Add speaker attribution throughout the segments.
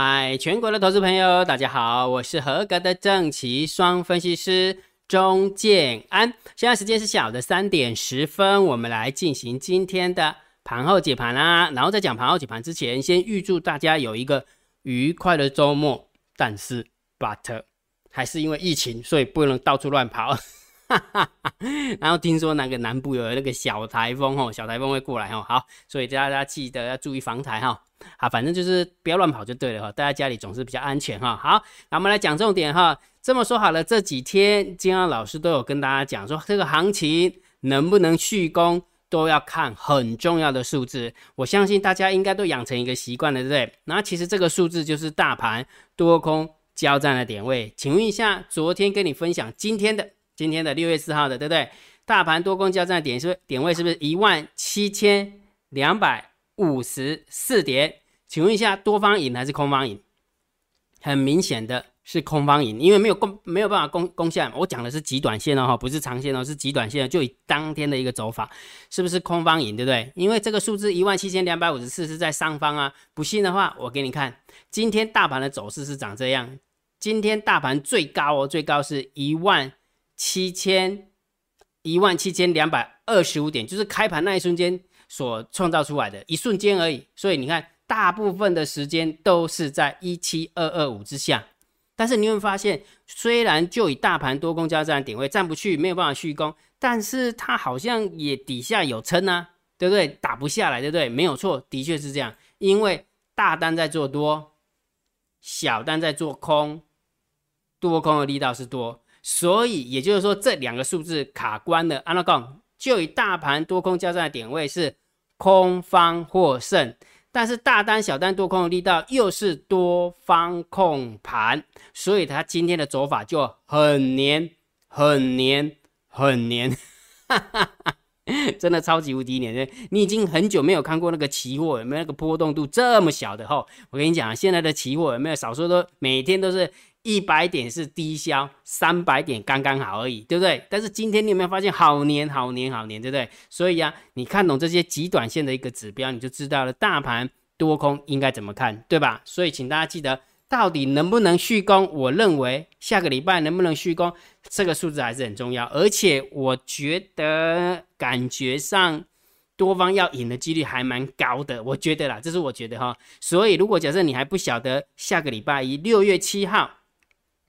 Speaker 1: 嗨，全国的投资朋友，大家好，我是合格的正奇双分析师钟建安。现在时间是下午的三点十分，我们来进行今天的盘后解盘啦。然后在讲盘后解盘之前，先预祝大家有一个愉快的周末。但是，but 还是因为疫情，所以不能到处乱跑。然后听说那个南部有那个小台风哦，小台风会过来哦。好，所以大家记得要注意防台哈。好，反正就是不要乱跑就对了哈。大家家里总是比较安全哈。好，那我们来讲重点哈。这么说好了，这几天金安老师都有跟大家讲说，这个行情能不能续攻，都要看很重要的数字。我相信大家应该都养成一个习惯了，对不对？那其实这个数字就是大盘多空交战的点位。请问一下，昨天跟你分享今天的。今天的六月四号的，对不对？大盘多空交战的点是点位是不是一万七千两百五十四点？请问一下，多方赢还是空方赢？很明显的是空方赢，因为没有攻没有办法攻攻下。我讲的是极短线哦，不是长线哦，是极短线，就以当天的一个走法，是不是空方赢？对不对？因为这个数字一万七千两百五十四是在上方啊。不信的话，我给你看，今天大盘的走势是长这样。今天大盘最高哦，最高是一万。七千一万七千两百二十五点，就是开盘那一瞬间所创造出来的一瞬间而已。所以你看，大部分的时间都是在一七二二五之下。但是你会发现，虽然就以大盘多空交战点位站不去，没有办法续攻，但是它好像也底下有撑啊，对不对？打不下来，对不对？没有错，的确是这样。因为大单在做多，小单在做空，多空的力道是多。所以也就是说，这两个数字卡关的，安拉讲就以大盘多空交战的点位是空方获胜，但是大单小单多空的力道又是多方控盘，所以它今天的走法就很黏、很黏、很黏，真的超级无敌黏。你已经很久没有看过那个期货有没有那个波动度这么小的吼，我跟你讲，现在的期货有没有少说都每天都是。一百点是低消，三百点刚刚好而已，对不对？但是今天你有没有发现好黏、好黏、好黏，对不对？所以啊，你看懂这些极短线的一个指标，你就知道了大盘多空应该怎么看，对吧？所以请大家记得，到底能不能续攻？我认为下个礼拜能不能续攻，这个数字还是很重要。而且我觉得感觉上多方要赢的几率还蛮高的，我觉得啦，这是我觉得哈。所以如果假设你还不晓得下个礼拜一六月七号。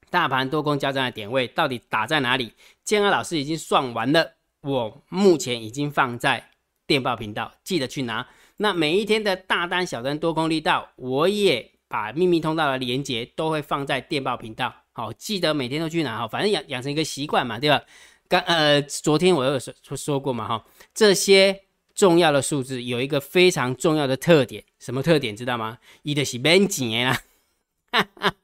Speaker 1: 大盘多空交战的点位到底打在哪里？建安老师已经算完了，我目前已经放在电报频道，记得去拿。那每一天的大单、小单、多空力道，我也把秘密通道的连接都会放在电报频道。好，记得每天都去拿哈，反正养养成一个习惯嘛，对吧？刚呃，昨天我有说说过嘛哈，这些重要的数字有一个非常重要的特点，什么特点知道吗？一的是免钱啊，哈 哈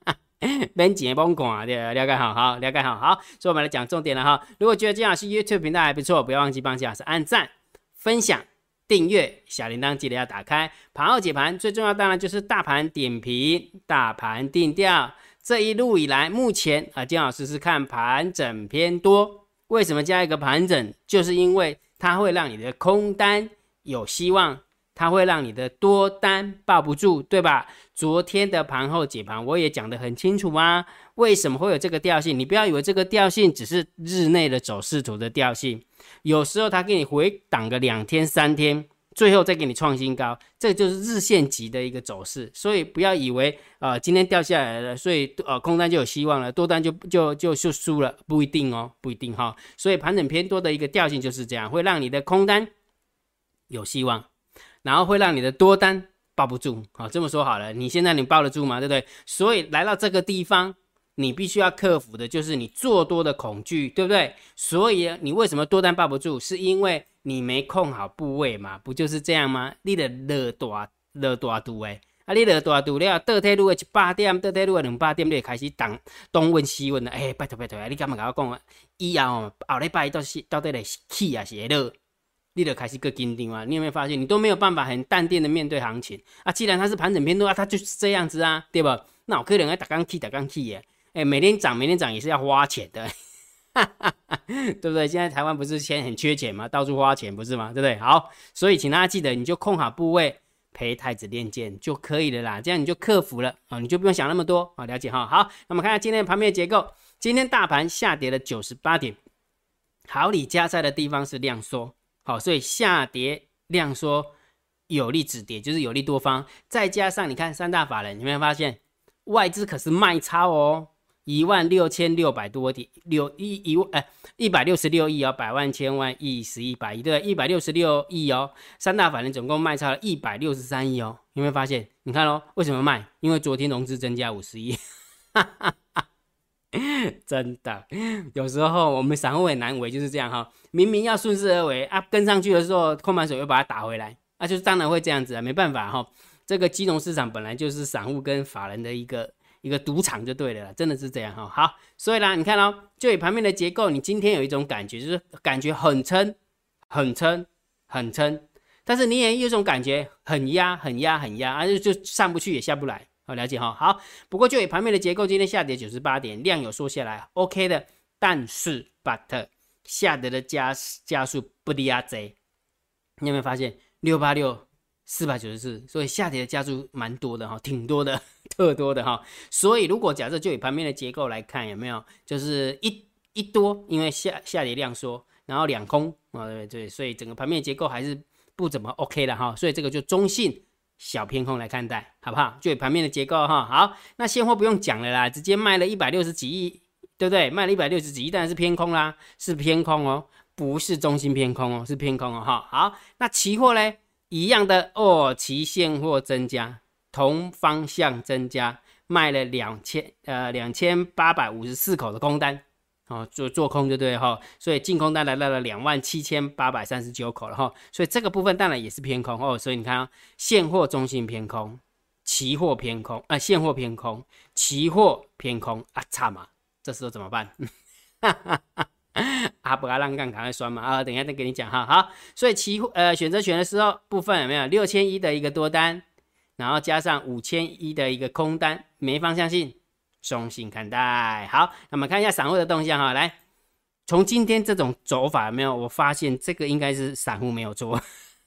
Speaker 1: 哈。边剪边看，对，了解好，好，了解好，好，所以我们来讲重点了哈。如果觉得金老师 YouTube 频道还不错，不要忘记帮金老师按赞、分享、订阅，小铃铛记得要打开。盘后解盘最重要当然就是大盘点评、大盘定调。这一路以来，目前啊，金老师是看盘整偏多。为什么加一个盘整？就是因为它会让你的空单有希望。它会让你的多单抱不住，对吧？昨天的盘后解盘我也讲得很清楚啊。为什么会有这个调性？你不要以为这个调性只是日内的走势图的调性，有时候它给你回档个两天三天，最后再给你创新高，这就是日线级的一个走势。所以不要以为呃今天掉下来了，所以呃空单就有希望了，多单就就就就输了，不一定哦，不一定哈。所以盘整偏多的一个调性就是这样，会让你的空单有希望。然后会让你的多单抱不住，好这么说好了，你现在你抱得住吗？对不对？所以来到这个地方，你必须要克服的就是你做多的恐惧，对不对？所以你为什么多单抱不住？是因为你没控好部位嘛？不就是这样吗？你的热大热大度诶，啊，你热大度了，倒退路的一百点，倒退路的两百点，你就开始东东问西问了。哎，拜托拜托，你敢嘛跟我讲啊？以后后礼拜到是到底是起啊是热？你得开始个紧张啊！你有没有发现，你都没有办法很淡定的面对行情啊？既然它是盘整偏多啊，它就是这样子啊，对吧？那我可能要打钢气打钢气耶，哎，每天涨每天涨也是要花钱的，对不对？现在台湾不是钱很缺钱吗？到处花钱不是吗？对不对？好，所以请大家记得，你就控好部位，陪太子练剑就可以了啦，这样你就克服了啊，你就不用想那么多啊，了解哈。好，那么看下今天盘面结构，今天大盘下跌了九十八点，好里加在的地方是量缩，好，所以下跌量缩有利止跌，就是有利多方，再加上你看三大法人，有没有发现外资可是卖超哦？一万六千六百多点，六一一万哎，一百六十六亿哦，百万千万亿十亿百亿，对一百六十六亿哦，三大法人总共卖超了一百六十三亿哦，有没有发现？你看喽，为什么卖？因为昨天融资增加五十亿，哈哈哈 真的，有时候我们散户很难为，就是这样哈，明明要顺势而为啊，跟上去的时候，空盘手又把它打回来，那就是当然会这样子啊，没办法哈，这个金融市场本来就是散户跟法人的一个。一个赌场就对了，真的是这样哈。好，所以啦，你看哦，就以盘面的结构，你今天有一种感觉，就是感觉很撑、很撑、很撑，但是你也有一种感觉很压、很压、很压，而且就上不去也下不来。好，了解哈。好，不过就以盘面的结构，今天下跌九十八点，量有缩下来，OK 的。但是，but 下跌的加加速不低啊贼，你有没有发现六八六？四百九十四，所以下跌的加速蛮多的哈，挺多的，特多的哈。所以如果假设就以盘面的结构来看，有没有就是一一多，因为下下跌量缩，然后两空啊，对对，所以整个盘面结构还是不怎么 OK 的哈。所以这个就中性小偏空来看待，好不好？就以盘面的结构哈。好，那现货不用讲了啦，直接卖了一百六十几亿，对不对？卖了一百六十几亿，当然是偏空啦，是偏空哦，不是中心偏空哦，是偏空哦哈。好，那期货嘞？一样的哦，期现货增加，同方向增加，卖了两千呃两千八百五十四口的空单，哦做做空就对哈，所以净空单来到了两万七千八百三十九口了哈，所以这个部分当然也是偏空哦，所以你看现货中性偏空，期货偏空啊，现货偏空，期货偏空啊，差嘛，这时候怎么办？哈哈哈。啊，不要让杠赶快酸嘛啊！等一下再给你讲哈。好，所以期货呃选择权的时候部分有没有六千一的一个多单，然后加上五千一的一个空单，没方向性，中性看待。好，那么看一下散户的动向哈。来，从今天这种走法有没有？我发现这个应该是散户没有做，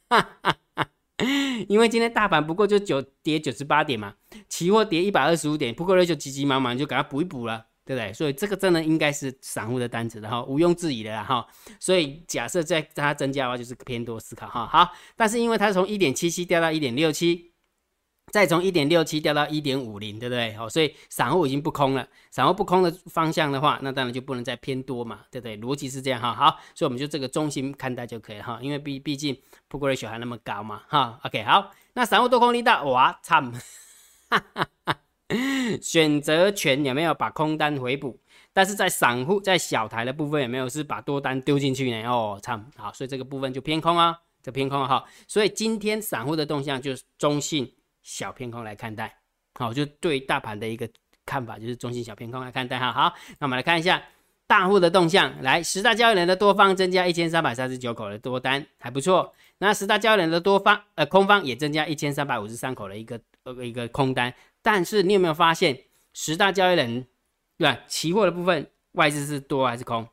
Speaker 1: 因为今天大盘不过就九跌九十八点嘛，期货跌一百二十五点，不过呢就急急忙忙就给它补一补了。对不对？所以这个真的应该是散户的单子然后，毋庸置疑的哈。所以假设在它增加的话，就是偏多思考哈。好，但是因为它从一点七七掉到一点六七，再从一点六七掉到一点五零，对不对？好，所以散户已经不空了。散户不空的方向的话，那当然就不能再偏多嘛，对不对？逻辑是这样哈。好，所以我们就这个中心看待就可以哈，因为毕毕竟不过的小还那么高嘛哈。OK，好，那散户多空力大，哇，惨，哈哈哈。选择权有没有把空单回补？但是在散户在小台的部分有没有是把多单丢进去呢？哦，惨好，所以这个部分就偏空啊，这偏空哈。所以今天散户的动向就是中性小偏空来看待，好，就对大盘的一个看法就是中性小偏空来看待哈。好，那我们来看一下大户的动向，来十大交易人的多方增加一千三百三十九口的多单，还不错。那十大交易人的多方呃空方也增加一千三百五十三口的一个呃一个空单。但是你有没有发现，十大交易人，对吧？期货的部分外资是多还是空？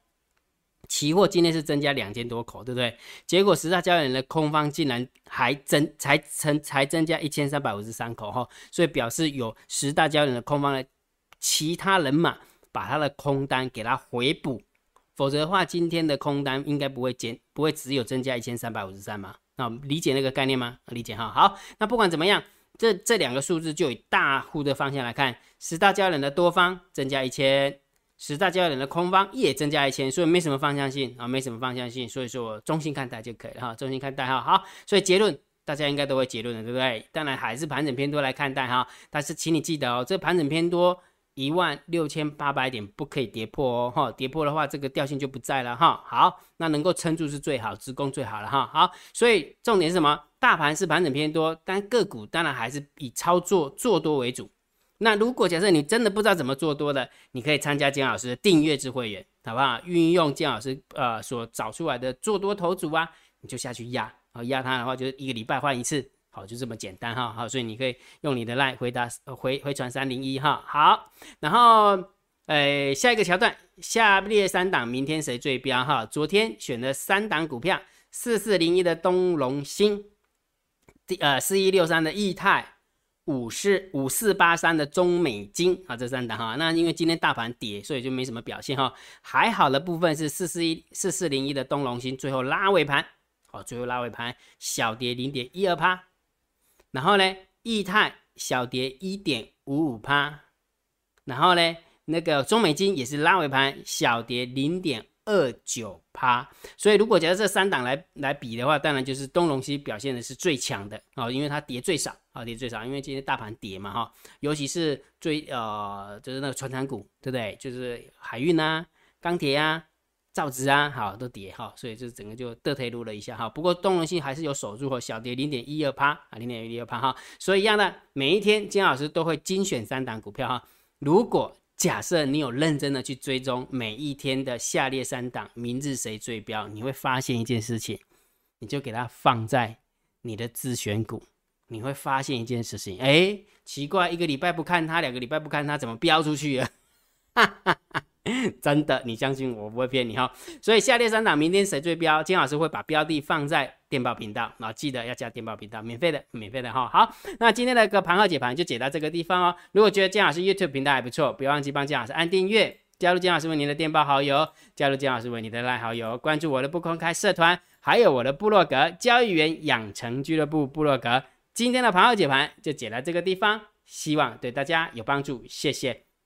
Speaker 1: 期货今天是增加两千多口，对不对？结果十大交易人的空方竟然还增，才增才增加一千三百五十三口哈，所以表示有十大交易人的空方的其他人马把他的空单给他回补，否则的话，今天的空单应该不会减，不会只有增加一千三百五十三嘛？那理解那个概念吗？理解哈。好，那不管怎么样。这这两个数字就以大户的方向来看，十大交易人的多方增加一千，十大交易人的空方也增加一千，所以没什么方向性啊，没什么方向性，所以说中心看待就可以了哈，中心看待哈。好，所以结论大家应该都会结论的，对不对？当然还是盘整偏多来看待哈，但是请你记得哦，这盘整偏多。一万六千八百点不可以跌破哦，哈，跌破的话，这个调性就不在了哈。好，那能够撑住是最好，直攻最好了哈。好，所以重点是什么？大盘是盘整偏多，但个股当然还是以操作做多为主。那如果假设你真的不知道怎么做多的，你可以参加姜老师的订阅制会员，好不好？运用姜老师呃所找出来的做多头组啊，你就下去压，啊压它的话，就是一个礼拜换一次。好，就这么简单哈。好，所以你可以用你的 line 回答回回传三零一哈。好，然后呃下一个桥段，下列三档明天谁最标哈？昨天选的三档股票，四四零一的东龙兴，第呃四一六三的易泰。五四五四八三的中美金啊，这三档哈，那因为今天大盘跌，所以就没什么表现哈。还好的部分是四四一四四零一的东龙星，最后拉尾盘，好，最后拉尾盘小跌零点一二趴。然后呢，易泰小跌一点五五趴。然后呢，那个中美金也是拉尾盘小跌零点。二九趴，所以如果假设这三档来来比的话，当然就是东龙西表现的是最强的啊，因为它跌最少啊，跌最少，因为今天大盘跌嘛哈，尤其是最呃就是那个船产股，对不对？就是海运啊、钢铁啊、造纸啊，好都跌哈，所以就整个就得退路了一下哈。不过东龙西还是有守住和小跌零点一二趴啊，零点一二趴哈。所以一样的，每一天金老师都会精选三档股票哈，如果。假设你有认真的去追踪每一天的下列三档，明日谁最标，你会发现一件事情，你就给它放在你的自选股，你会发现一件事情，哎，奇怪，一个礼拜不看它，两个礼拜不看它，怎么标出去了？哈哈哈。真的，你相信我不会骗你哈。所以下列三档明天谁最标，金老师会把标的放在电报频道，然后记得要加电报频道，免费的，免费的哈。好，那今天的个盘号解盘就解到这个地方哦。如果觉得金老师 YouTube 频道还不错，不要忘记帮金老师按订阅，加入金老师为您的电报好友，加入金老师为您的赖好友，关注我的不公开社团，还有我的部落格交易员养成俱乐部部落格。今天的盘号解盘就解到这个地方，希望对大家有帮助，谢谢。